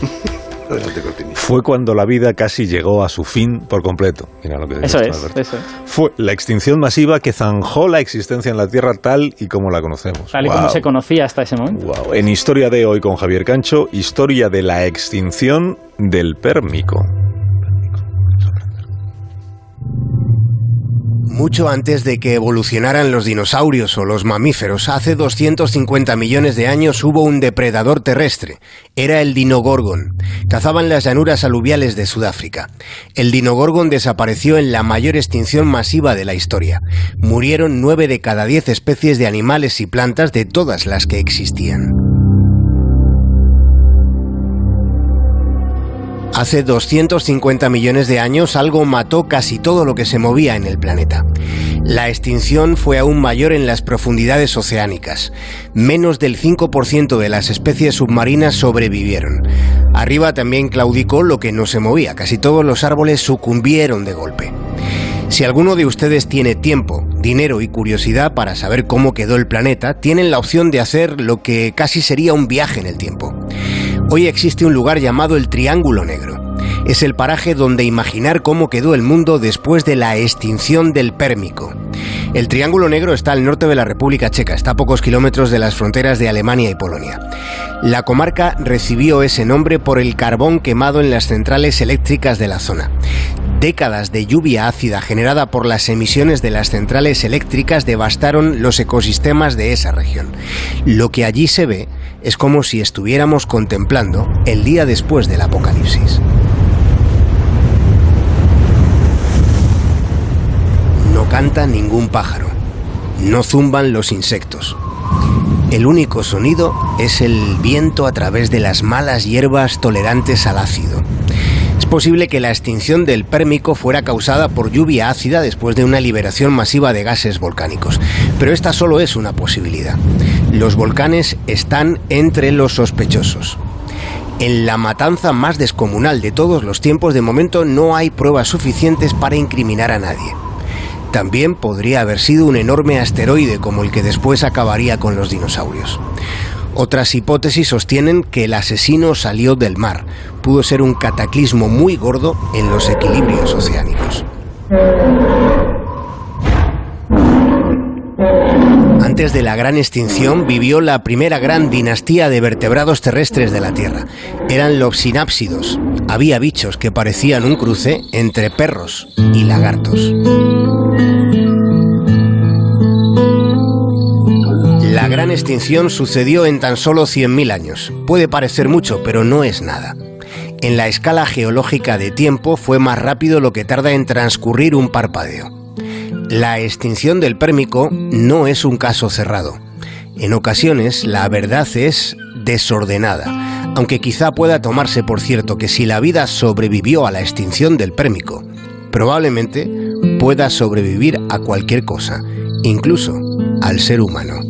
Fue cuando la vida casi llegó a su fin por completo. Mira lo que Eso es, Alberto. eso es. Fue la extinción masiva que zanjó la existencia en la Tierra tal y como la conocemos. Tal y como se conocía hasta ese momento. En Historia de hoy con Javier Cancho, historia de la extinción del pérmico. Mucho antes de que evolucionaran los dinosaurios o los mamíferos, hace 250 millones de años hubo un depredador terrestre. Era el dinogorgon. Cazaba en las llanuras aluviales de Sudáfrica. El dinogorgon desapareció en la mayor extinción masiva de la historia. Murieron nueve de cada diez especies de animales y plantas de todas las que existían. Hace 250 millones de años algo mató casi todo lo que se movía en el planeta. La extinción fue aún mayor en las profundidades oceánicas. Menos del 5% de las especies submarinas sobrevivieron. Arriba también claudicó lo que no se movía. Casi todos los árboles sucumbieron de golpe. Si alguno de ustedes tiene tiempo, dinero y curiosidad para saber cómo quedó el planeta, tienen la opción de hacer lo que casi sería un viaje en el tiempo. Hoy existe un lugar llamado el Triángulo Negro. Es el paraje donde imaginar cómo quedó el mundo después de la extinción del Pérmico. El Triángulo Negro está al norte de la República Checa, está a pocos kilómetros de las fronteras de Alemania y Polonia. La comarca recibió ese nombre por el carbón quemado en las centrales eléctricas de la zona. Décadas de lluvia ácida generada por las emisiones de las centrales eléctricas devastaron los ecosistemas de esa región. Lo que allí se ve es como si estuviéramos contemplando el día después del apocalipsis. Canta ningún pájaro, no zumban los insectos. El único sonido es el viento a través de las malas hierbas tolerantes al ácido. Es posible que la extinción del Pérmico fuera causada por lluvia ácida después de una liberación masiva de gases volcánicos, pero esta solo es una posibilidad. Los volcanes están entre los sospechosos. En la matanza más descomunal de todos los tiempos, de momento no hay pruebas suficientes para incriminar a nadie. También podría haber sido un enorme asteroide como el que después acabaría con los dinosaurios. Otras hipótesis sostienen que el asesino salió del mar. Pudo ser un cataclismo muy gordo en los equilibrios oceánicos. Antes de la gran extinción vivió la primera gran dinastía de vertebrados terrestres de la Tierra. Eran los sinápsidos. Había bichos que parecían un cruce entre perros y lagartos. Extinción sucedió en tan solo 100.000 años. Puede parecer mucho, pero no es nada. En la escala geológica de tiempo fue más rápido lo que tarda en transcurrir un parpadeo. La extinción del Pérmico no es un caso cerrado. En ocasiones la verdad es desordenada, aunque quizá pueda tomarse por cierto que si la vida sobrevivió a la extinción del Pérmico, probablemente pueda sobrevivir a cualquier cosa, incluso al ser humano.